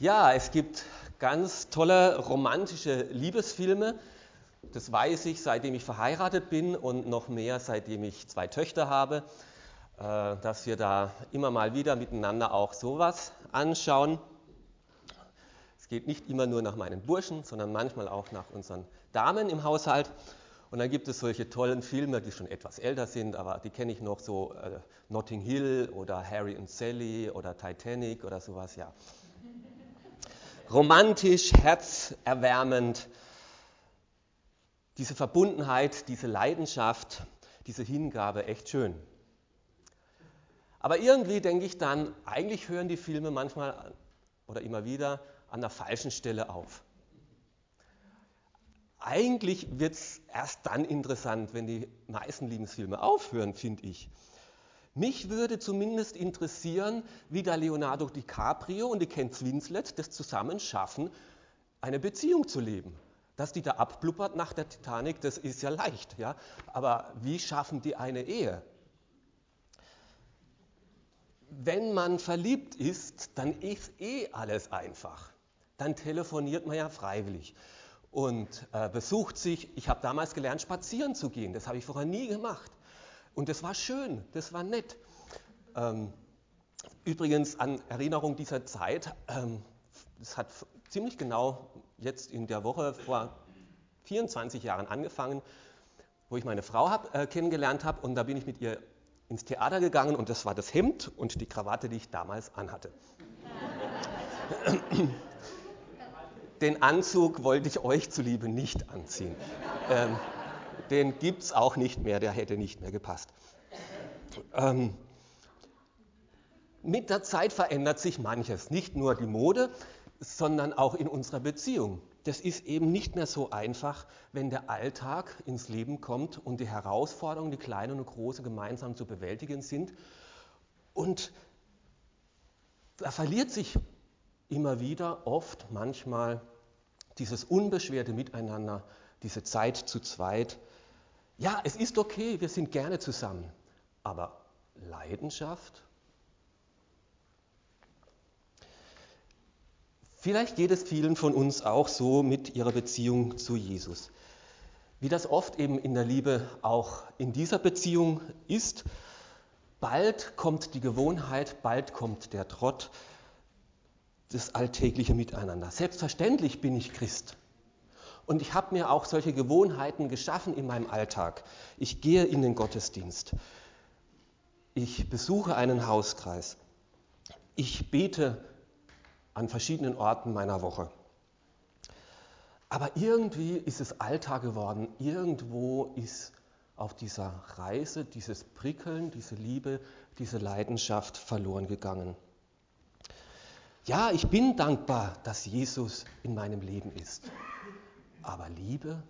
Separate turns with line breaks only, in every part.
Ja, es gibt ganz tolle romantische Liebesfilme. Das weiß ich, seitdem ich verheiratet bin und noch mehr, seitdem ich zwei Töchter habe, äh, dass wir da immer mal wieder miteinander auch sowas anschauen. Es geht nicht immer nur nach meinen Burschen, sondern manchmal auch nach unseren Damen im Haushalt. Und dann gibt es solche tollen Filme, die schon etwas älter sind, aber die kenne ich noch so äh, Notting Hill oder Harry und Sally oder Titanic oder sowas, ja. Romantisch, herzerwärmend, diese Verbundenheit, diese Leidenschaft, diese Hingabe, echt schön. Aber irgendwie denke ich dann, eigentlich hören die Filme manchmal oder immer wieder an der falschen Stelle auf. Eigentlich wird es erst dann interessant, wenn die meisten Liebesfilme aufhören, finde ich. Mich würde zumindest interessieren, wie da Leonardo DiCaprio und die Kate Winslet das zusammen schaffen, eine Beziehung zu leben. Dass die da abblubbert nach der Titanic, das ist ja leicht, ja. Aber wie schaffen die eine Ehe? Wenn man verliebt ist, dann ist eh alles einfach. Dann telefoniert man ja freiwillig und äh, besucht sich. Ich habe damals gelernt, spazieren zu gehen. Das habe ich vorher nie gemacht. Und das war schön, das war nett. Ähm, übrigens an Erinnerung dieser Zeit, ähm, das hat ziemlich genau jetzt in der Woche vor 24 Jahren angefangen, wo ich meine Frau hab, äh, kennengelernt habe und da bin ich mit ihr ins Theater gegangen und das war das Hemd und die Krawatte, die ich damals anhatte. Den Anzug wollte ich euch zuliebe nicht anziehen. Ähm, den gibt es auch nicht mehr, der hätte nicht mehr gepasst. Ähm, mit der Zeit verändert sich manches, nicht nur die Mode, sondern auch in unserer Beziehung. Das ist eben nicht mehr so einfach, wenn der Alltag ins Leben kommt und die Herausforderungen, die kleinen und großen, gemeinsam zu bewältigen sind. Und da verliert sich immer wieder, oft, manchmal dieses unbeschwerte Miteinander, diese Zeit zu zweit. Ja, es ist okay, wir sind gerne zusammen, aber Leidenschaft? Vielleicht geht es vielen von uns auch so mit ihrer Beziehung zu Jesus. Wie das oft eben in der Liebe auch in dieser Beziehung ist, bald kommt die Gewohnheit, bald kommt der Trott, das alltägliche Miteinander. Selbstverständlich bin ich Christ. Und ich habe mir auch solche Gewohnheiten geschaffen in meinem Alltag. Ich gehe in den Gottesdienst. Ich besuche einen Hauskreis. Ich bete an verschiedenen Orten meiner Woche. Aber irgendwie ist es Alltag geworden. Irgendwo ist auf dieser Reise dieses Prickeln, diese Liebe, diese Leidenschaft verloren gegangen. Ja, ich bin dankbar, dass Jesus in meinem Leben ist. Aber Liebe?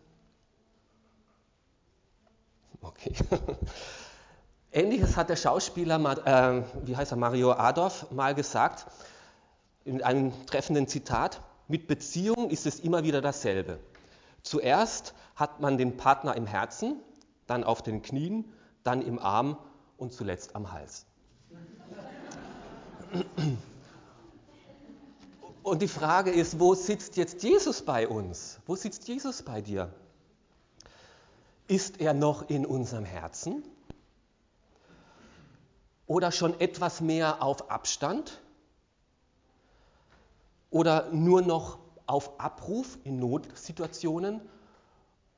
Okay. Ähnliches hat der Schauspieler, äh, wie heißt er, Mario Adorf mal gesagt, in einem treffenden Zitat, mit Beziehung ist es immer wieder dasselbe. Zuerst hat man den Partner im Herzen, dann auf den Knien, dann im Arm und zuletzt am Hals. Und die Frage ist, wo sitzt jetzt Jesus bei uns? Wo sitzt Jesus bei dir? Ist er noch in unserem Herzen? Oder schon etwas mehr auf Abstand? Oder nur noch auf Abruf in Notsituationen?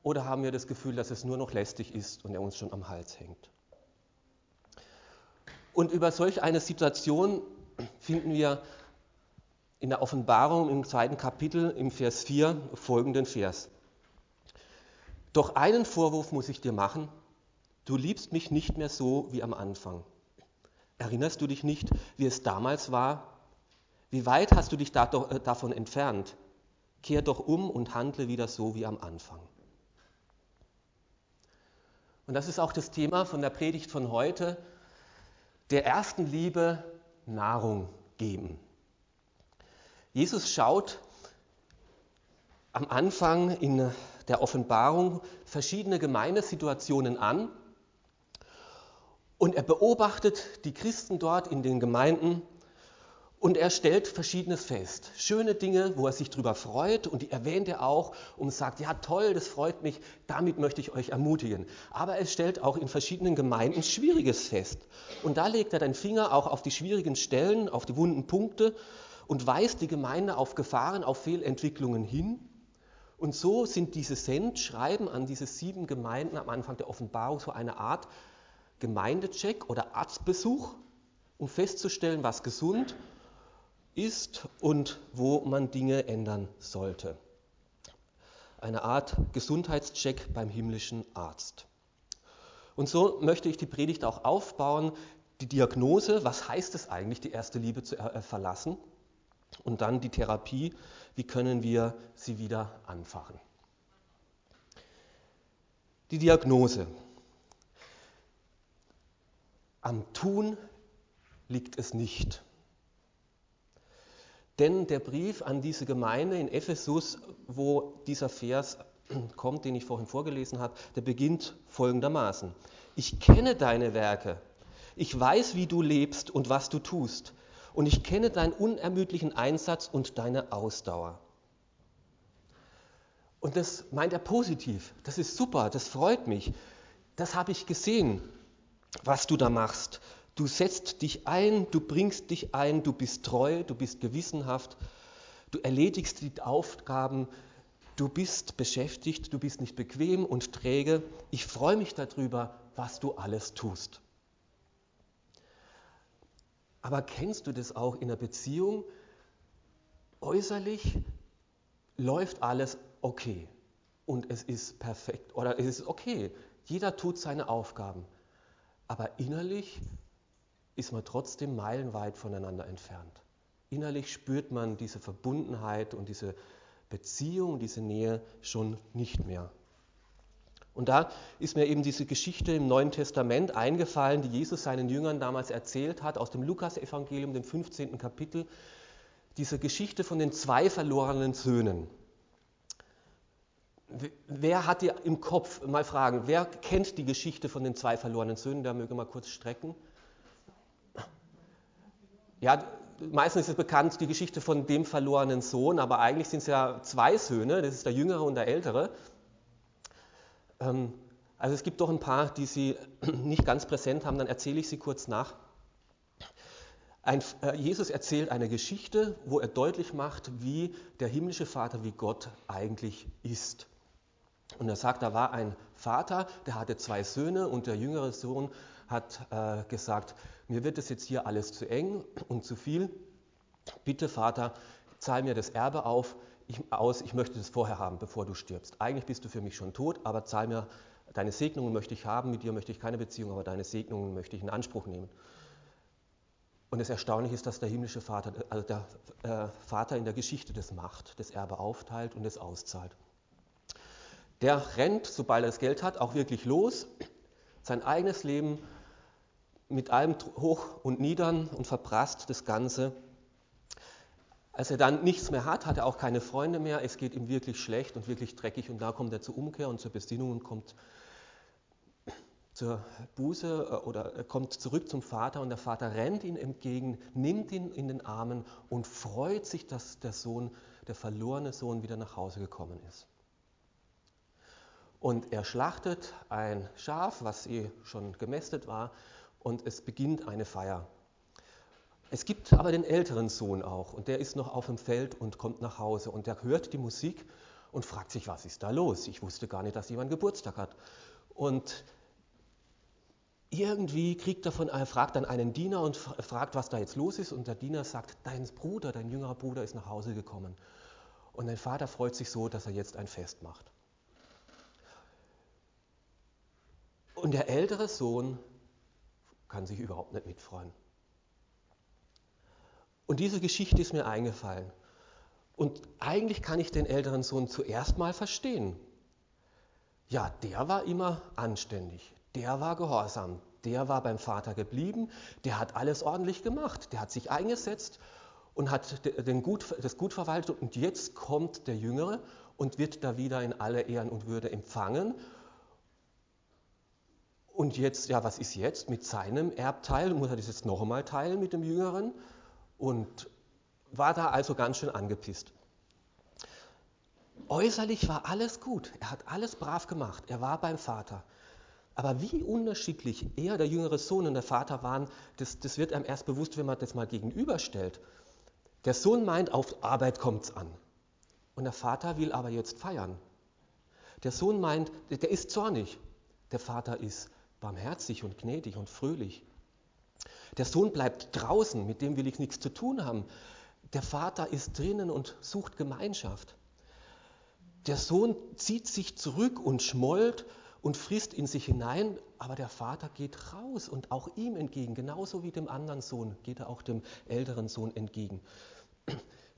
Oder haben wir das Gefühl, dass es nur noch lästig ist und er uns schon am Hals hängt? Und über solch eine Situation finden wir in der Offenbarung im zweiten Kapitel im Vers 4 folgenden Vers. Doch einen Vorwurf muss ich dir machen, du liebst mich nicht mehr so wie am Anfang. Erinnerst du dich nicht, wie es damals war? Wie weit hast du dich äh, davon entfernt? Kehr doch um und handle wieder so wie am Anfang. Und das ist auch das Thema von der Predigt von heute, der ersten Liebe Nahrung geben. Jesus schaut am Anfang in der Offenbarung verschiedene Gemeindesituationen an und er beobachtet die Christen dort in den Gemeinden Und er stellt Verschiedenes fest. Schöne Dinge, wo er sich drüber freut und die erwähnt er auch und sagt, ja toll, das freut mich, damit möchte ich euch ermutigen. Aber er stellt auch in verschiedenen Gemeinden Schwieriges fest. Und da legt er den Finger auch auf die schwierigen Stellen, auf die wunden Punkte und weist die Gemeinde auf Gefahren, auf Fehlentwicklungen hin. Und so sind diese Sendschreiben an diese sieben Gemeinden am Anfang der Offenbarung so eine Art Gemeindecheck oder Arztbesuch, um festzustellen, was gesund ist und wo man Dinge ändern sollte. Eine Art Gesundheitscheck beim himmlischen Arzt. Und so möchte ich die Predigt auch aufbauen, die Diagnose, was heißt es eigentlich, die erste Liebe zu äh, verlassen? Und dann die Therapie, wie können wir sie wieder anfachen? Die Diagnose. Am Tun liegt es nicht. Denn der Brief an diese Gemeinde in Ephesus, wo dieser Vers kommt, den ich vorhin vorgelesen habe, der beginnt folgendermaßen. Ich kenne deine Werke. Ich weiß, wie du lebst und was du tust. Und ich kenne deinen unermüdlichen Einsatz und deine Ausdauer. Und das meint er positiv. Das ist super, das freut mich. Das habe ich gesehen, was du da machst. Du setzt dich ein, du bringst dich ein, du bist treu, du bist gewissenhaft, du erledigst die Aufgaben, du bist beschäftigt, du bist nicht bequem und träge. Ich freue mich darüber, was du alles tust. Aber kennst du das auch in der Beziehung? Äußerlich läuft alles okay und es ist perfekt oder es ist okay. Jeder tut seine Aufgaben. Aber innerlich ist man trotzdem meilenweit voneinander entfernt. Innerlich spürt man diese Verbundenheit und diese Beziehung, diese Nähe schon nicht mehr. Und da ist mir eben diese Geschichte im Neuen Testament eingefallen, die Jesus seinen Jüngern damals erzählt hat, aus dem Lukasevangelium, dem 15. Kapitel, diese Geschichte von den zwei verlorenen Söhnen. Wer hat ihr im Kopf, mal fragen, wer kennt die Geschichte von den zwei verlorenen Söhnen? Da möge mal kurz strecken. Ja, meistens ist es bekannt die Geschichte von dem verlorenen Sohn, aber eigentlich sind es ja zwei Söhne, das ist der jüngere und der ältere. Ähm, also es gibt doch ein paar, die Sie nicht ganz präsent haben, dann erzähle ich sie kurz nach. Ein, äh, Jesus erzählt eine Geschichte, wo er deutlich macht, wie der himmlische Vater, wie Gott eigentlich ist. Und er sagt, da war ein Vater, der hatte zwei Söhne und der jüngere Sohn hat äh, gesagt, mir wird es jetzt hier alles zu eng und zu viel. Bitte Vater, zahl mir das Erbe auf, ich, aus, ich möchte das vorher haben, bevor du stirbst. Eigentlich bist du für mich schon tot, aber zahl mir, deine Segnungen möchte ich haben, mit dir möchte ich keine Beziehung, aber deine Segnungen möchte ich in Anspruch nehmen. Und das Erstaunliche ist, dass der himmlische Vater, also der äh, Vater in der Geschichte das macht, das Erbe aufteilt und es auszahlt. Der rennt, sobald er das Geld hat, auch wirklich los, sein eigenes Leben mit allem Hoch und Niedern und verprasst das Ganze. Als er dann nichts mehr hat, hat er auch keine Freunde mehr, es geht ihm wirklich schlecht und wirklich dreckig und da kommt er zur Umkehr und zur Besinnung und kommt zur Buße äh, oder kommt zurück zum Vater und der Vater rennt ihm entgegen, nimmt ihn in den Armen und freut sich, dass der Sohn, der verlorene Sohn wieder nach Hause gekommen ist. Und er schlachtet ein Schaf, was eh schon gemästet war, und es beginnt eine Feier. Es gibt aber den älteren Sohn auch und der ist noch auf dem Feld und kommt nach Hause und der hört die Musik und fragt sich, was ist da los? Ich wusste gar nicht, dass jemand Geburtstag hat. Und irgendwie kriegt er von, er fragt dann einen Diener und fragt, was da jetzt los ist und der Diener sagt, dein Bruder, dein jüngerer Bruder ist nach Hause gekommen. Und dein Vater freut sich so, dass er jetzt ein Fest macht. Und der ältere Sohn kann sich überhaupt nicht mitfreuen. Und diese Geschichte ist mir eingefallen. Und eigentlich kann ich den älteren Sohn zuerst mal verstehen. Ja, der war immer anständig, der war gehorsam, der war beim Vater geblieben, der hat alles ordentlich gemacht, der hat sich eingesetzt und hat den Gut, das Gut verwaltet. Und jetzt kommt der Jüngere und wird da wieder in aller Ehren und Würde empfangen und jetzt, ja, was ist jetzt mit seinem Erbteil? Muss er das jetzt noch einmal teilen mit dem Jüngeren? Und war da also ganz schön angepisst. Äußerlich war alles gut, er hat alles brav gemacht, er war beim Vater. Aber wie unterschiedlich er, der jüngere Sohn und der Vater waren, das, das wird einem erst bewusst, wenn man das mal gegenüberstellt. Der Sohn meint, auf Arbeit kommt es an. Und der Vater will aber jetzt feiern. Der Sohn meint, der ist zornig. Der Vater ist barmherzig und gnädig und fröhlich. Der Sohn bleibt draußen, mit dem will ich nichts zu tun haben. Der Vater ist drinnen und sucht Gemeinschaft. Der Sohn zieht sich zurück und schmollt und frisst in sich hinein, aber der Vater geht raus und auch ihm entgegen, genauso wie dem anderen Sohn geht er auch dem älteren Sohn entgegen.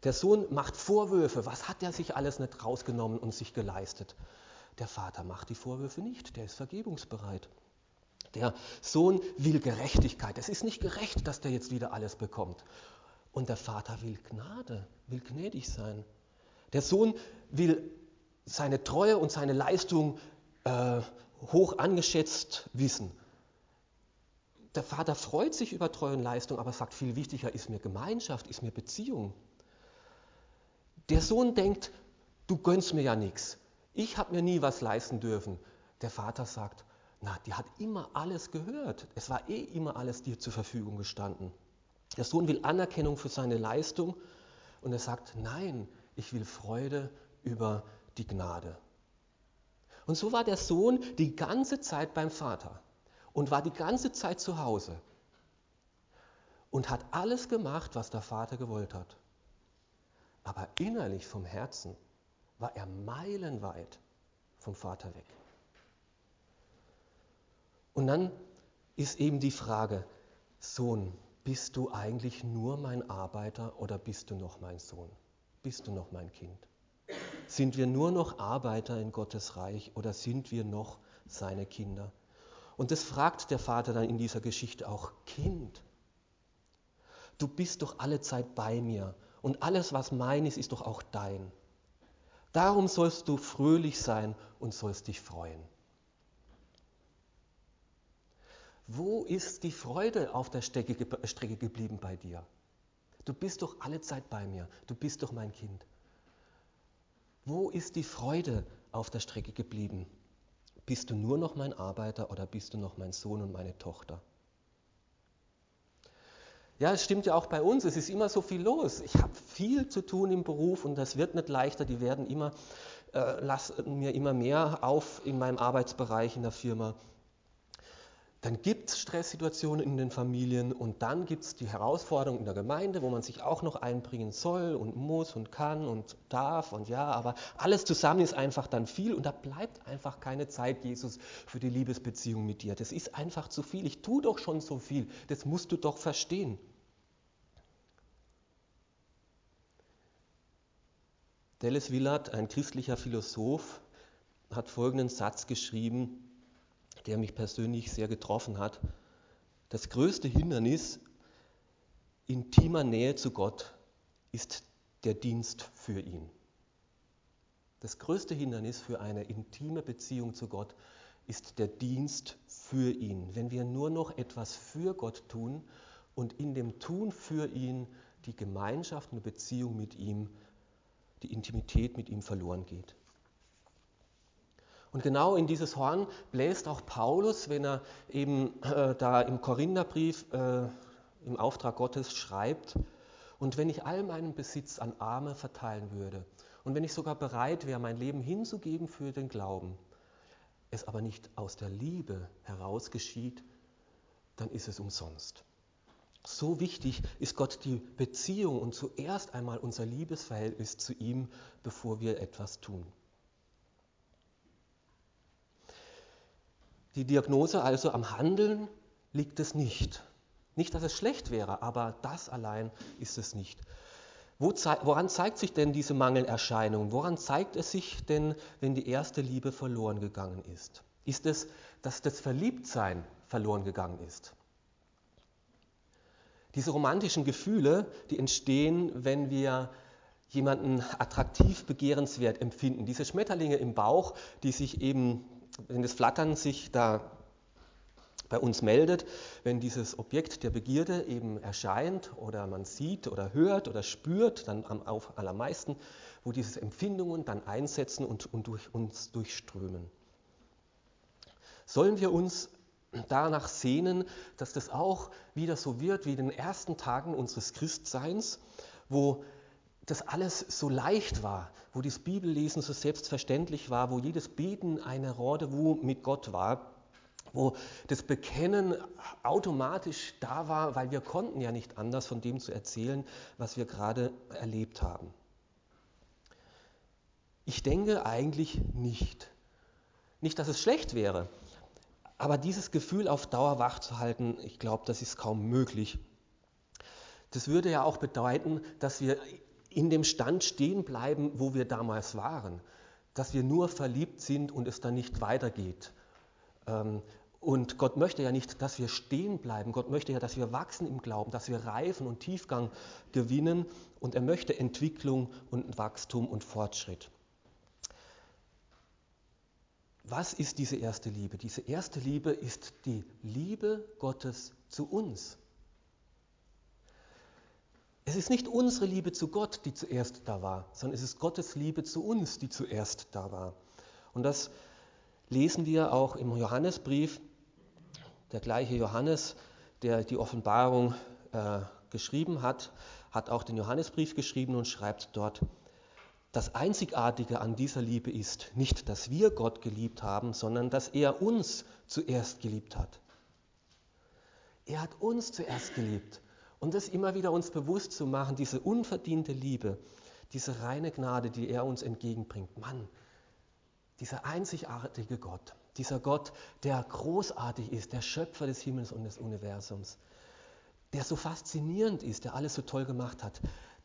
Der Sohn macht Vorwürfe, was hat er sich alles nicht rausgenommen und sich geleistet? Der Vater macht die Vorwürfe nicht, der ist vergebungsbereit. Der Sohn will Gerechtigkeit. Es ist nicht gerecht, dass der jetzt wieder alles bekommt. Und der Vater will Gnade, will gnädig sein. Der Sohn will seine Treue und seine Leistung äh, hoch angeschätzt wissen. Der Vater freut sich über Treue und Leistung, aber sagt, viel wichtiger ist mir Gemeinschaft, ist mir Beziehung. Der Sohn denkt, du gönnst mir ja nichts. Ich habe mir nie was leisten dürfen. Der Vater sagt, na, die hat immer alles gehört. Es war eh immer alles dir zur Verfügung gestanden. Der Sohn will Anerkennung für seine Leistung und er sagt, nein, ich will Freude über die Gnade. Und so war der Sohn die ganze Zeit beim Vater und war die ganze Zeit zu Hause und hat alles gemacht, was der Vater gewollt hat. Aber innerlich vom Herzen war er meilenweit vom Vater weg. Und dann ist eben die Frage, Sohn, bist du eigentlich nur mein Arbeiter oder bist du noch mein Sohn? Bist du noch mein Kind? Sind wir nur noch Arbeiter in Gottes Reich oder sind wir noch seine Kinder? Und das fragt der Vater dann in dieser Geschichte auch, Kind, du bist doch alle Zeit bei mir und alles, was mein ist, ist doch auch dein. Darum sollst du fröhlich sein und sollst dich freuen. Wo ist die Freude auf der Strecke, geblieben bei dir? Du bist doch alle Zeit bei mir, du bist doch mein Kind. Wo ist die Freude auf der Strecke geblieben? Bist du nur noch mein Arbeiter oder bist du noch mein Sohn und meine Tochter? Ja, es stimmt ja auch bei uns, es ist immer so viel los. Ich habe viel zu tun im Beruf und das wird nicht leichter. Die werden immer, äh, lassen mir immer mehr auf in meinem Arbeitsbereich in der Firma. Dann gibt es Stresssituationen in den Familien und dann gibt es die Herausforderung in der Gemeinde, wo man sich auch noch einbringen soll und muss und kann und darf und ja, aber alles zusammen ist einfach dann viel und da bleibt einfach keine Zeit, Jesus, für die Liebesbeziehung mit dir. Das ist einfach zu viel. Ich tue doch schon so viel. Das musst du doch verstehen. Dallas Willard, ein christlicher Philosoph, hat folgenden Satz geschrieben, der mich persönlich sehr getroffen hat. Das größte Hindernis intimer Nähe zu Gott ist der Dienst für ihn. Das größte Hindernis für eine intime Beziehung zu Gott ist der Dienst für ihn. Wenn wir nur noch etwas für Gott tun und in dem Tun für ihn die Gemeinschaft, eine Beziehung mit ihm, die Intimität mit ihm verloren geht. Und genau in dieses Horn bläst auch Paulus, wenn er eben äh, da im Korintherbrief äh, im Auftrag Gottes schreibt, und wenn ich all meinen Besitz an Arme verteilen würde, und wenn ich sogar bereit wäre, mein Leben hinzugeben für den Glauben, es aber nicht aus der Liebe heraus geschieht, dann ist es umsonst. So wichtig ist Gott die Beziehung und zuerst einmal unser Liebesverhältnis zu ihm, bevor wir etwas tun. Die Diagnose also am Handeln liegt es nicht. Nicht, dass es schlecht wäre, aber das allein ist es nicht. Wo, woran zeigt sich denn diese Mangelerscheinung? Woran zeigt es sich denn, wenn die erste Liebe verloren gegangen ist? Ist es, dass das Verliebtsein verloren gegangen ist? Diese romantischen Gefühle, die entstehen, wenn wir jemanden attraktiv begehrenswert empfinden. Diese Schmetterlinge im Bauch, die sich eben wenn das Flattern sich da bei uns meldet, wenn dieses Objekt der Begierde eben erscheint oder man sieht oder hört oder spürt, dann am auf allermeisten, wo diese Empfindungen dann einsetzen und, und durch uns durchströmen. Sollen wir uns danach sehnen, dass das auch wieder so wird wie in den ersten Tagen unseres Christseins, wo das alles so leicht war, wo das Bibellesen so selbstverständlich war, wo jedes Beten eine Rendezvous mit Gott war, wo das Bekennen automatisch da war, weil wir konnten ja nicht anders von dem zu erzählen, was wir gerade erlebt haben. Ich denke eigentlich nicht. Nicht, dass es schlecht wäre, aber dieses Gefühl auf Dauer wach zu halten, ich glaube, das ist kaum möglich. Das würde ja auch bedeuten, dass wir in dem Stand stehen bleiben, wo wir damals waren. Dass wir nur verliebt sind und es dann nicht weitergeht. Ähm, und Gott möchte ja nicht, dass wir stehen bleiben. Gott möchte ja, dass wir wachsen im Glauben, dass wir reifen und Tiefgang gewinnen. Und er möchte Entwicklung und Wachstum und Fortschritt. Was ist diese erste Liebe? Diese erste Liebe ist die Liebe Gottes zu uns. Es ist nicht unsere Liebe zu Gott, die zuerst da war, sondern es ist Gottes Liebe zu uns, die zuerst da war. Und das lesen wir auch im Johannesbrief. Der gleiche Johannes, der die Offenbarung äh, geschrieben hat, hat auch den Johannesbrief geschrieben und schreibt dort, das Einzigartige an dieser Liebe ist nicht, dass wir Gott geliebt haben, sondern dass er uns zuerst geliebt hat. Er hat uns zuerst geliebt. Und das immer wieder uns bewusst zu machen, diese unverdiente Liebe, diese reine Gnade, die er uns entgegenbringt. Mann, dieser einzigartige Gott, dieser Gott, der großartig ist, der Schöpfer des Himmels und des Universums, der so faszinierend ist, der alles so toll gemacht hat,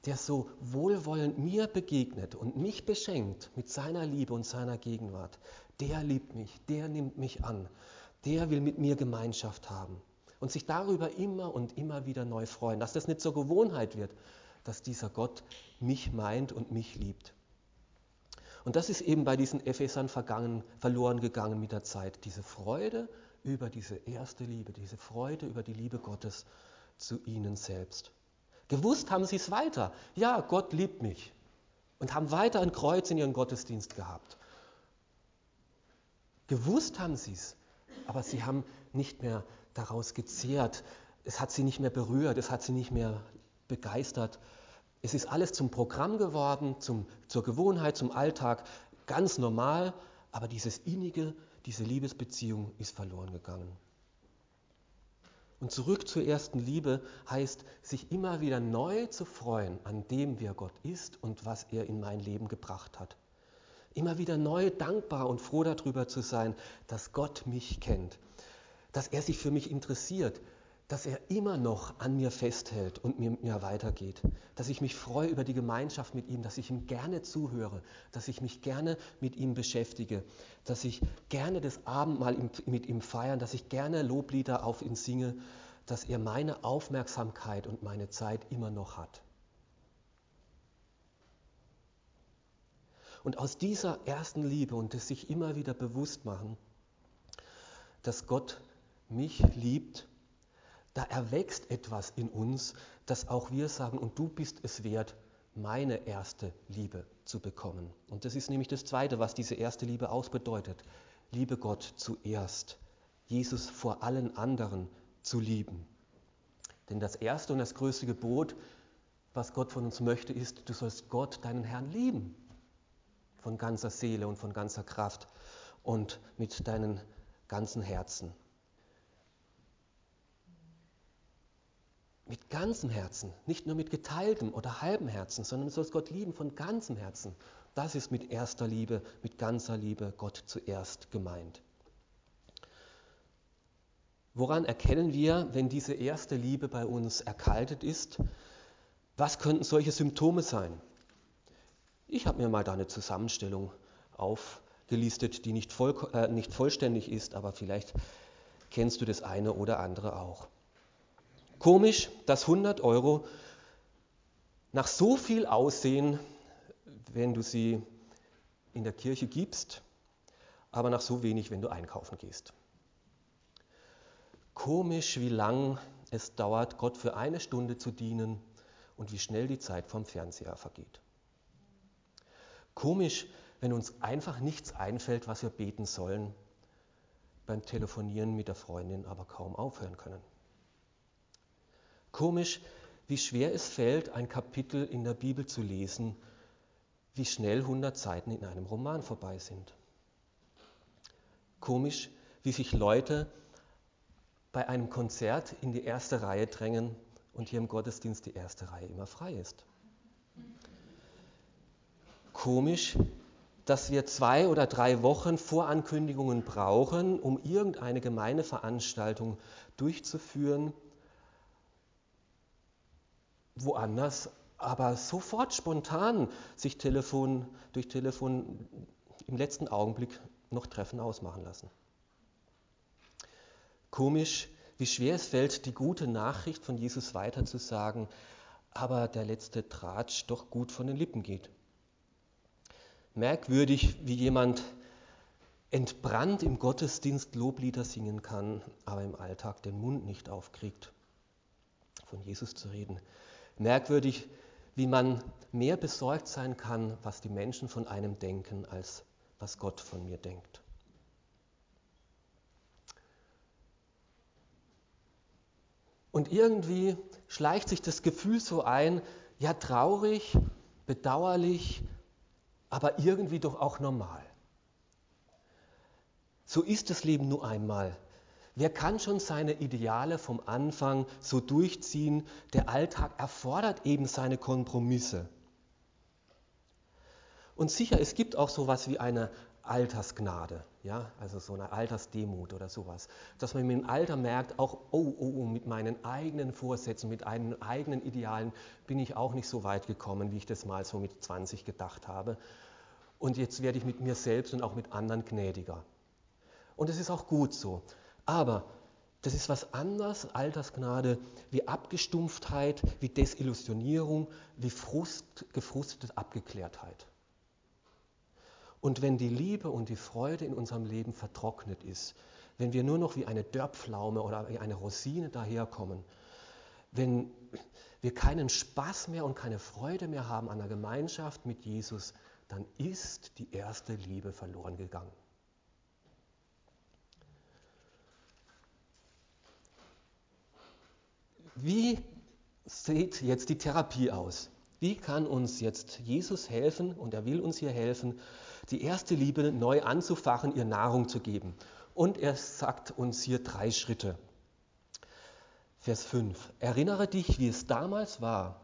der so wohlwollend mir begegnet und mich beschenkt mit seiner Liebe und seiner Gegenwart, der liebt mich, der nimmt mich an, der will mit mir Gemeinschaft haben und sich darüber immer und immer wieder neu freuen, dass das nicht zur Gewohnheit wird, dass dieser Gott mich meint und mich liebt. Und das ist eben bei diesen Ephesern vergangen, verloren gegangen mit der Zeit, diese Freude über diese erste Liebe, diese Freude über die Liebe Gottes zu ihnen selbst. Gewusst haben sie es weiter. Ja, Gott liebt mich. Und haben weiter ein Kreuz in ihren Gottesdienst gehabt. Gewusst haben sie es, aber sie haben nicht mehr daraus gezehrt. Es hat sie nicht mehr berührt, es hat sie nicht mehr begeistert. Es ist alles zum Programm geworden, zum, zur Gewohnheit, zum Alltag, ganz normal, aber dieses innige, diese Liebesbeziehung ist verloren gegangen. Und zurück zur ersten Liebe heißt, sich immer wieder neu zu freuen an dem, wer Gott ist und was er in mein Leben gebracht hat. Immer wieder neu dankbar und froh darüber zu sein, dass Gott mich kennt, dass er sich für mich interessiert, dass er immer noch an mir festhält und mir, mir weitergeht, dass ich mich freue über die Gemeinschaft mit ihm, dass ich ihm gerne zuhöre, dass ich mich gerne mit ihm beschäftige, dass ich gerne das Abendmahl mit ihm feiern, dass ich gerne Loblieder auf ihn singe, dass er meine Aufmerksamkeit und meine Zeit immer noch hat. Und aus dieser ersten Liebe und das sich immer wieder bewusst machen, dass Gott mich liebt da erwächst etwas in uns, dass auch wir sagen, und du bist es wert, meine erste Liebe zu bekommen. Und das ist nämlich das Zweite, was diese erste Liebe ausbedeutet. Liebe Gott zuerst, Jesus vor allen anderen zu lieben. Denn das erste und das größte Gebot, was Gott von uns möchte, ist, du sollst Gott, deinen Herrn, lieben. Von ganzer Seele und von ganzer Kraft und mit deinem ganzen Herzen. Mit ganzem Herzen, nicht nur mit geteiltem oder halbem Herzen, sondern du sollst Gott lieben von ganzem Herzen. Das ist mit erster Liebe, mit ganzer Liebe Gott zuerst gemeint. Woran erkennen wir, wenn diese erste Liebe bei uns erkaltet ist? Was könnten solche Symptome sein? Ich habe mir mal da eine Zusammenstellung aufgelistet, die nicht, voll, äh, nicht vollständig ist, aber vielleicht kennst du das eine oder andere auch. Komisch, dass 100 Euro nach so viel aussehen, wenn du sie in der Kirche gibst, aber nach so wenig, wenn du einkaufen gehst. Komisch, wie lang es dauert, Gott für eine Stunde zu dienen und wie schnell die Zeit vom Fernseher vergeht. Komisch, wenn uns einfach nichts einfällt, was wir beten sollen, beim Telefonieren mit der Freundin aber kaum aufhören können. Komisch, wie schwer es fällt, ein Kapitel in der Bibel zu lesen, wie schnell 100 Seiten in einem Roman vorbei sind. Komisch, wie sich Leute bei einem Konzert in die erste Reihe drängen und hier im Gottesdienst die erste Reihe immer frei ist. Komisch, dass wir zwei oder drei Wochen Vorankündigungen brauchen, um irgendeine Gemeindeveranstaltung durchzuführen, woanders aber sofort spontan sich Telefon, durch Telefon im letzten Augenblick noch Treffen ausmachen lassen. Komisch, wie schwer es fällt, die gute Nachricht von Jesus weiterzusagen, aber der letzte Tratsch doch gut von den Lippen geht. Merkwürdig, wie jemand entbrannt im Gottesdienst Loblieder singen kann, aber im Alltag den Mund nicht aufkriegt, von Jesus zu reden. Merkwürdig, wie man mehr besorgt sein kann, was die Menschen von einem denken, als was Gott von mir denkt. Und irgendwie schleicht sich das Gefühl so ein, ja traurig, bedauerlich, aber irgendwie doch auch normal. So ist das Leben nur einmal. Wer kann schon seine Ideale vom Anfang so durchziehen? Der Alltag erfordert eben seine Kompromisse. Und sicher, es gibt auch sowas wie eine Altersgnade, ja, also so eine Altersdemut oder sowas, dass man dem Alter merkt, auch oh, oh, oh, mit meinen eigenen Vorsätzen, mit meinen eigenen Idealen bin ich auch nicht so weit gekommen, wie ich das mal so mit 20 gedacht habe. Und jetzt werde ich mit mir selbst und auch mit anderen gnädiger. Und es ist auch gut so. Aber das ist was anderes, Altersgnade, wie Abgestumpftheit, wie Desillusionierung, wie Frust, gefrustete Abgeklärtheit. Und wenn die Liebe und die Freude in unserem Leben vertrocknet ist, wenn wir nur noch wie eine Dörrpflaume oder wie eine Rosine daherkommen, wenn wir keinen Spaß mehr und keine Freude mehr haben an der Gemeinschaft mit Jesus, dann ist die erste Liebe verloren gegangen. Wie sieht jetzt die Therapie aus? Wie kann uns jetzt Jesus helfen, und er will uns hier helfen, die erste Liebe neu anzufachen, ihr Nahrung zu geben? Und er sagt uns hier drei Schritte. Vers 5. Erinnere dich, wie es damals war.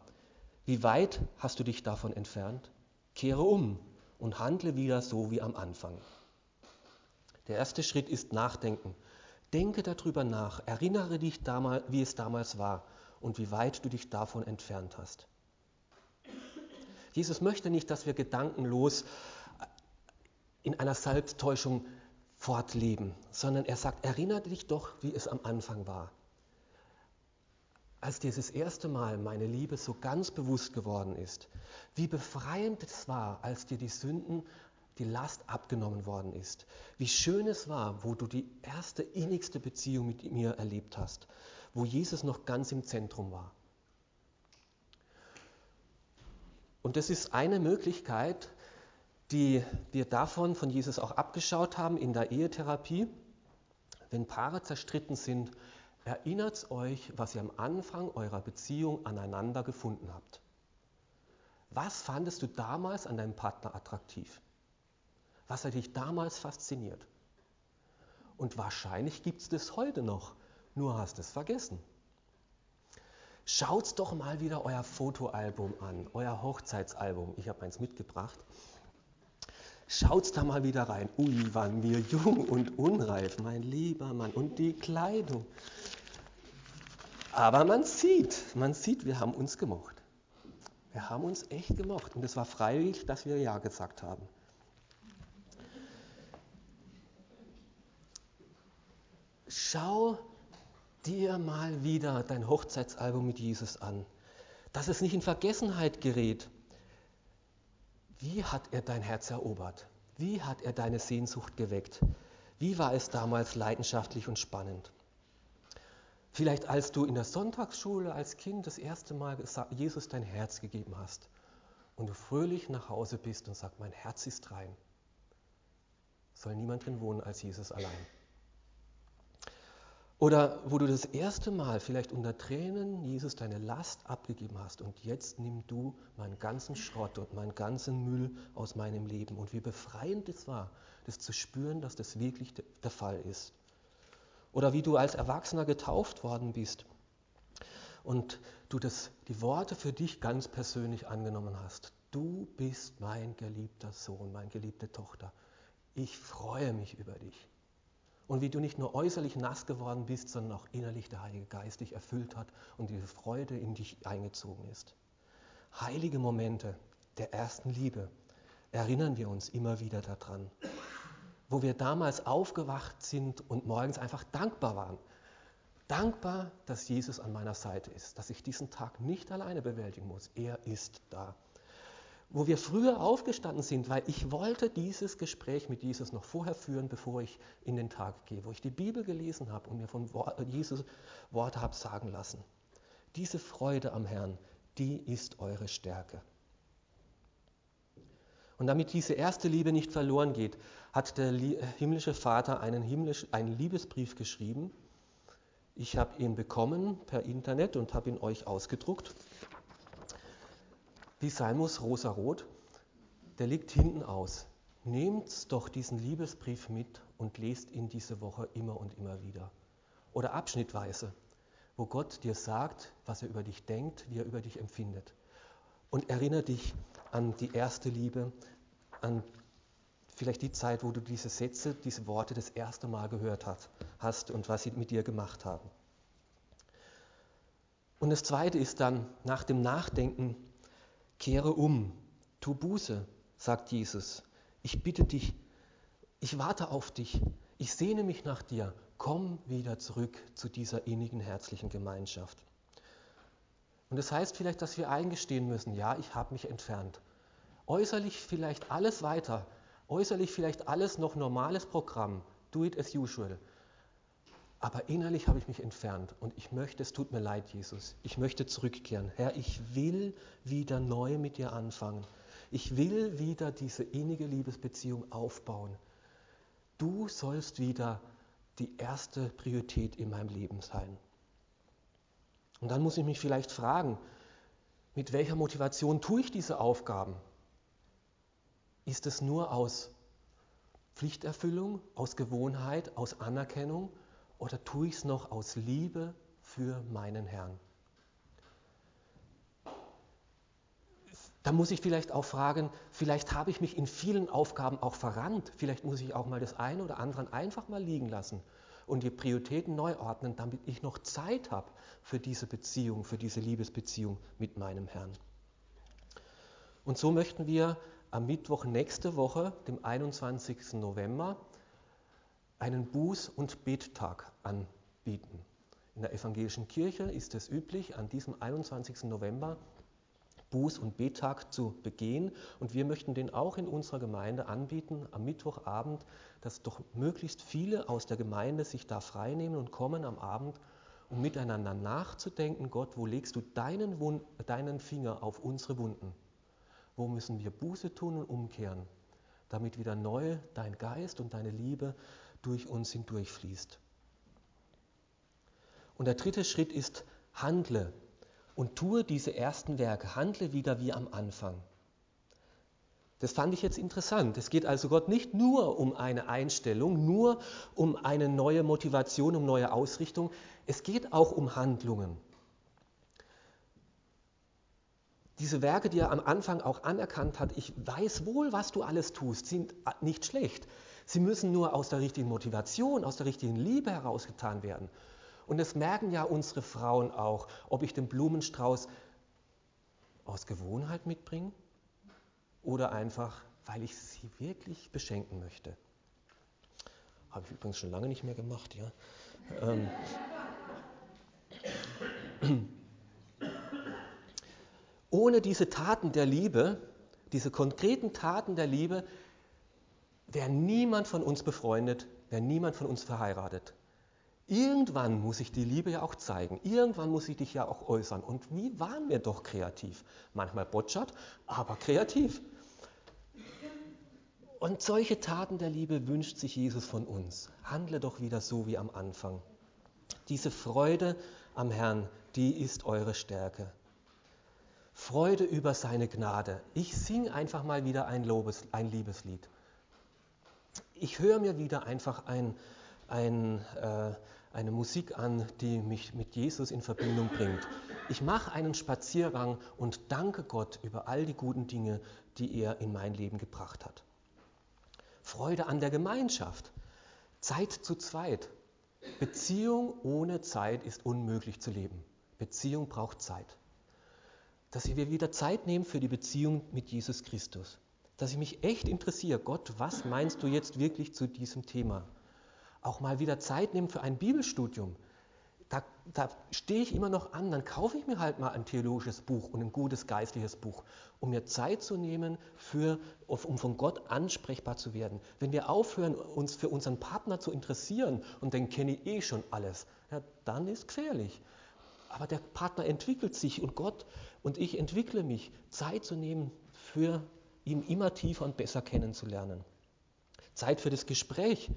Wie weit hast du dich davon entfernt? Kehre um und handle wieder so wie am Anfang. Der erste Schritt ist Nachdenken. Denke darüber nach. Erinnere dich, damals, wie es damals war und wie weit du dich davon entfernt hast. Jesus möchte nicht, dass wir gedankenlos in einer Selbsttäuschung fortleben, sondern er sagt, erinnere dich doch, wie es am Anfang war. Als dir das erste Mal meine Liebe so ganz bewusst geworden ist, wie befreiend es war, als dir die Sünden, die Last abgenommen worden ist, wie schön es war, wo du die erste innigste Beziehung mit mir erlebt hast, wo Jesus noch ganz im Zentrum war. Und das ist eine Möglichkeit, die wir davon von Jesus auch abgeschaut haben in der Ehetherapie. Wenn Paare zerstritten sind, erinnert euch, was ihr am Anfang eurer Beziehung aneinander gefunden habt. Was fandest du damals an deinem Partner attraktiv? Was hat dich damals fasziniert? Und wahrscheinlich gibt es das heute noch, nur hast es vergessen. Schaut doch mal wieder euer Fotoalbum an, euer Hochzeitsalbum. Ich habe eins mitgebracht. Schaut da mal wieder rein. Ui, waren wir jung und unreif, mein lieber Mann. Und die Kleidung. Aber man sieht, man sieht, wir haben uns gemocht. Wir haben uns echt gemocht. Und es war freiwillig, dass wir Ja gesagt haben. Schau dir mal wieder dein Hochzeitsalbum mit Jesus an, dass es nicht in Vergessenheit gerät. Wie hat er dein Herz erobert? Wie hat er deine Sehnsucht geweckt? Wie war es damals leidenschaftlich und spannend? Vielleicht als du in der Sonntagsschule als Kind das erste Mal Jesus dein Herz gegeben hast und du fröhlich nach Hause bist und sagst, mein Herz ist rein. Soll niemand drin wohnen als Jesus allein. Oder wo du das erste Mal vielleicht unter Tränen Jesus deine Last abgegeben hast und jetzt nimm du meinen ganzen Schrott und meinen ganzen Müll aus meinem Leben. Und wie befreiend es war, das zu spüren, dass das wirklich der Fall ist. Oder wie du als Erwachsener getauft worden bist und du das, die Worte für dich ganz persönlich angenommen hast. Du bist mein geliebter Sohn, meine geliebte Tochter. Ich freue mich über dich. Und wie du nicht nur äußerlich nass geworden bist, sondern auch innerlich der Heilige Geist dich erfüllt hat und diese Freude in dich eingezogen ist. Heilige Momente der ersten Liebe erinnern wir uns immer wieder daran. Wo wir damals aufgewacht sind und morgens einfach dankbar waren. Dankbar, dass Jesus an meiner Seite ist, dass ich diesen Tag nicht alleine bewältigen muss. Er ist da wo wir früher aufgestanden sind, weil ich wollte dieses Gespräch mit Jesus noch vorher führen, bevor ich in den Tag gehe, wo ich die Bibel gelesen habe und mir von Jesus Worte habe sagen lassen. Diese Freude am Herrn, die ist eure Stärke. Und damit diese erste Liebe nicht verloren geht, hat der himmlische Vater einen, himmlisch, einen Liebesbrief geschrieben. Ich habe ihn bekommen per Internet und habe ihn euch ausgedruckt wie Salmus Rosarot, der liegt hinten aus. Nehmt doch diesen Liebesbrief mit und lest ihn diese Woche immer und immer wieder. Oder abschnittweise, wo Gott dir sagt, was er über dich denkt, wie er über dich empfindet. Und erinnere dich an die erste Liebe, an vielleicht die Zeit, wo du diese Sätze, diese Worte das erste Mal gehört hast und was sie mit dir gemacht haben. Und das Zweite ist dann nach dem Nachdenken Kehre um, tu Buße, sagt Jesus. Ich bitte dich, ich warte auf dich, ich sehne mich nach dir, komm wieder zurück zu dieser innigen, herzlichen Gemeinschaft. Und das heißt vielleicht, dass wir eingestehen müssen, ja, ich habe mich entfernt. Äußerlich vielleicht alles weiter, äußerlich vielleicht alles noch normales Programm, do it as usual. Aber innerlich habe ich mich entfernt und ich möchte, es tut mir leid, Jesus, ich möchte zurückkehren. Herr, ich will wieder neu mit dir anfangen. Ich will wieder diese innige Liebesbeziehung aufbauen. Du sollst wieder die erste Priorität in meinem Leben sein. Und dann muss ich mich vielleicht fragen, mit welcher Motivation tue ich diese Aufgaben? Ist es nur aus Pflichterfüllung, aus Gewohnheit, aus Anerkennung oder tue ich es noch aus Liebe für meinen Herrn? Da muss ich vielleicht auch fragen, vielleicht habe ich mich in vielen Aufgaben auch verrannt. Vielleicht muss ich auch mal das eine oder andere einfach mal liegen lassen und die Prioritäten neu ordnen, damit ich noch Zeit habe für diese Beziehung, für diese Liebesbeziehung mit meinem Herrn. Und so möchten wir am Mittwoch nächste Woche, dem 21. November, einen Buß- und Bettag anbieten. In der evangelischen Kirche ist es üblich, an diesem 21. November Buß- und Bettag zu begehen. Und wir möchten den auch in unserer Gemeinde anbieten am Mittwochabend, dass doch möglichst viele aus der Gemeinde sich da freinehmen und kommen am Abend, um miteinander nachzudenken, Gott, wo legst du deinen, Wund, deinen Finger auf unsere Wunden? Wo müssen wir Buße tun und umkehren, damit wieder neu dein Geist und deine Liebe durch uns hindurchfließt. Und der dritte Schritt ist, handle und tue diese ersten Werke, handle wieder wie am Anfang. Das fand ich jetzt interessant. Es geht also Gott nicht nur um eine Einstellung, nur um eine neue Motivation, um neue Ausrichtung. Es geht auch um Handlungen. Diese Werke, die er am Anfang auch anerkannt hat, ich weiß wohl, was du alles tust, sind nicht schlecht. Sie müssen nur aus der richtigen Motivation, aus der richtigen Liebe herausgetan werden. Und das merken ja unsere Frauen auch, ob ich den Blumenstrauß aus Gewohnheit mitbringe oder einfach, weil ich sie wirklich beschenken möchte. Habe ich übrigens schon lange nicht mehr gemacht, ja. Ähm. Ohne diese Taten der Liebe, diese konkreten Taten der Liebe, wäre niemand von uns befreundet, wäre niemand von uns verheiratet. Irgendwann muss ich die Liebe ja auch zeigen. Irgendwann muss ich dich ja auch äußern. Und wie waren wir doch kreativ? Manchmal botschert, aber kreativ. Und solche Taten der Liebe wünscht sich Jesus von uns. Handle doch wieder so wie am Anfang. Diese Freude am Herrn, die ist eure Stärke. Freude über seine Gnade. Ich singe einfach mal wieder ein, Lobes, ein Liebeslied. Ich höre mir wieder einfach ein, ein, äh, eine Musik an, die mich mit Jesus in Verbindung bringt. Ich mache einen Spaziergang und danke Gott über all die guten Dinge, die er in mein Leben gebracht hat. Freude an der Gemeinschaft. Zeit zu zweit. Beziehung ohne Zeit ist unmöglich zu leben. Beziehung braucht Zeit. Dass wir wieder Zeit nehmen für die Beziehung mit Jesus Christus. Dass ich mich echt interessiere, Gott, was meinst du jetzt wirklich zu diesem Thema? Auch mal wieder Zeit nehmen für ein Bibelstudium. Da, da stehe ich immer noch an, dann kaufe ich mir halt mal ein theologisches Buch und ein gutes geistliches Buch, um mir Zeit zu nehmen, für, um von Gott ansprechbar zu werden. Wenn wir aufhören, uns für unseren Partner zu interessieren und denken, kenne ich eh schon alles, ja, dann ist gefährlich. Aber der Partner entwickelt sich und Gott und ich entwickle mich, Zeit zu nehmen, für ihn immer tiefer und besser kennenzulernen. Zeit für das Gespräch,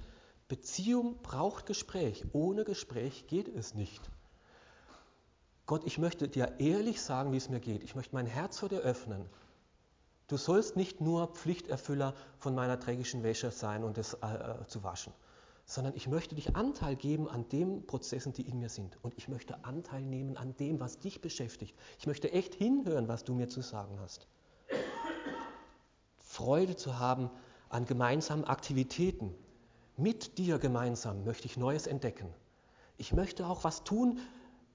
Beziehung braucht Gespräch. Ohne Gespräch geht es nicht. Gott, ich möchte dir ehrlich sagen, wie es mir geht. Ich möchte mein Herz vor dir öffnen. Du sollst nicht nur Pflichterfüller von meiner dreckigen Wäsche sein und es äh, äh, zu waschen, sondern ich möchte dich Anteil geben an den Prozessen, die in mir sind. Und ich möchte Anteil nehmen an dem, was dich beschäftigt. Ich möchte echt hinhören, was du mir zu sagen hast. Freude zu haben an gemeinsamen Aktivitäten, mit dir gemeinsam möchte ich Neues entdecken. Ich möchte auch was tun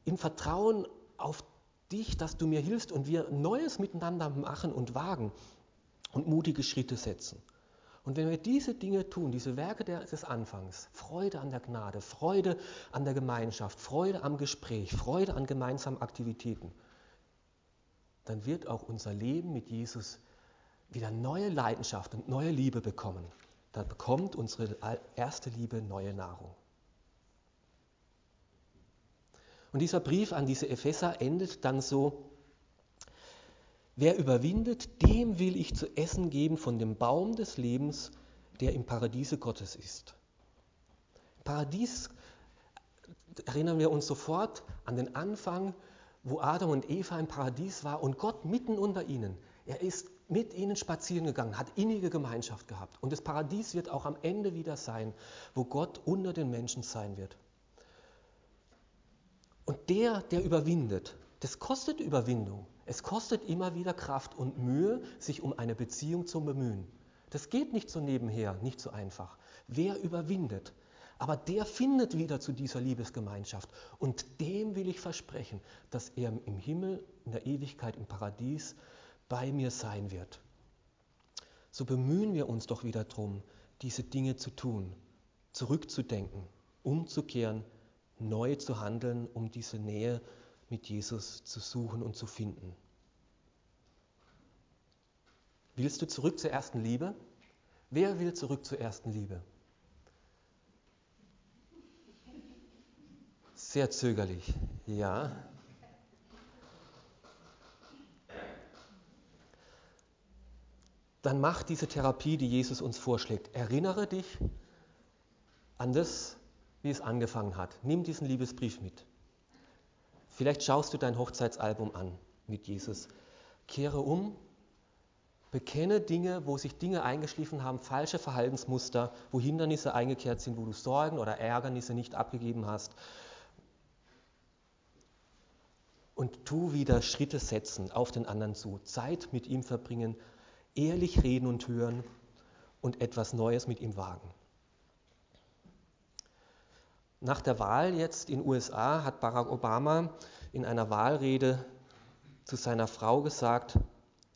im Vertrauen auf dich, dass du mir hilfst und wir Neues miteinander machen und wagen und mutige Schritte setzen. Und wenn wir diese Dinge tun, diese Werke des Anfangs, Freude an der Gnade, Freude an der Gemeinschaft, Freude am Gespräch, Freude an gemeinsamen Aktivitäten, dann wird auch unser Leben mit Jesus wieder neue Leidenschaft und neue Liebe bekommen da bekommt unsere erste Liebe neue Nahrung. Und dieser Brief an diese Epheser endet dann so, wer überwindet, dem will ich zu essen geben von dem Baum des Lebens, der im Paradiese Gottes ist. Paradies erinnern wir uns sofort an den Anfang, wo Adam und Eva im Paradies war und Gott mitten unter ihnen. Er ist mit ihnen spazieren gegangen, hat innige Gemeinschaft gehabt. Und das Paradies wird auch am Ende wieder sein, wo Gott unter den Menschen sein wird. Und der, der überwindet, das kostet Überwindung. Es kostet immer wieder Kraft und Mühe, sich um eine Beziehung zu bemühen. Das geht nicht so nebenher, nicht so einfach. Wer überwindet? Aber der findet wieder zu dieser Liebesgemeinschaft. Und dem will ich versprechen, dass er im Himmel, in der Ewigkeit, im Paradies, bei mir sein wird. So bemühen wir uns doch wieder darum, diese Dinge zu tun, zurückzudenken, umzukehren, neu zu handeln, um diese Nähe mit Jesus zu suchen und zu finden. Willst du zurück zur ersten Liebe? Wer will zurück zur ersten Liebe? Sehr zögerlich, ja. Dann mach diese Therapie, die Jesus uns vorschlägt. Erinnere dich an das, wie es angefangen hat. Nimm diesen Liebesbrief mit. Vielleicht schaust du dein Hochzeitsalbum an mit Jesus. Kehre um, bekenne Dinge, wo sich Dinge eingeschliffen haben, falsche Verhaltensmuster, wo Hindernisse eingekehrt sind, wo du Sorgen oder Ärgernisse nicht abgegeben hast. Und tu wieder Schritte setzen auf den anderen zu, Zeit mit ihm verbringen, ehrlich reden und hören und etwas Neues mit ihm wagen. Nach der Wahl jetzt in USA hat Barack Obama in einer Wahlrede zu seiner Frau gesagt,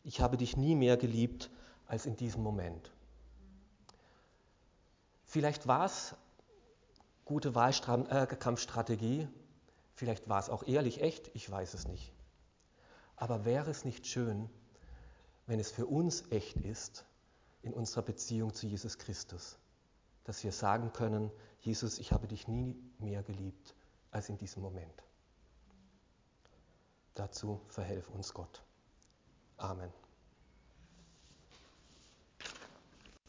ich habe dich nie mehr geliebt als in diesem Moment. Vielleicht war es gute Wahlkampfstrategie, vielleicht war es auch ehrlich echt, ich weiß es nicht. Aber wäre es nicht schön, wenn es für uns echt ist in unserer Beziehung zu Jesus Christus. dass wir sagen können, Jesus, ich habe dich nie mehr geliebt als in diesem Moment. Dazu verhelf uns Gott. Amen.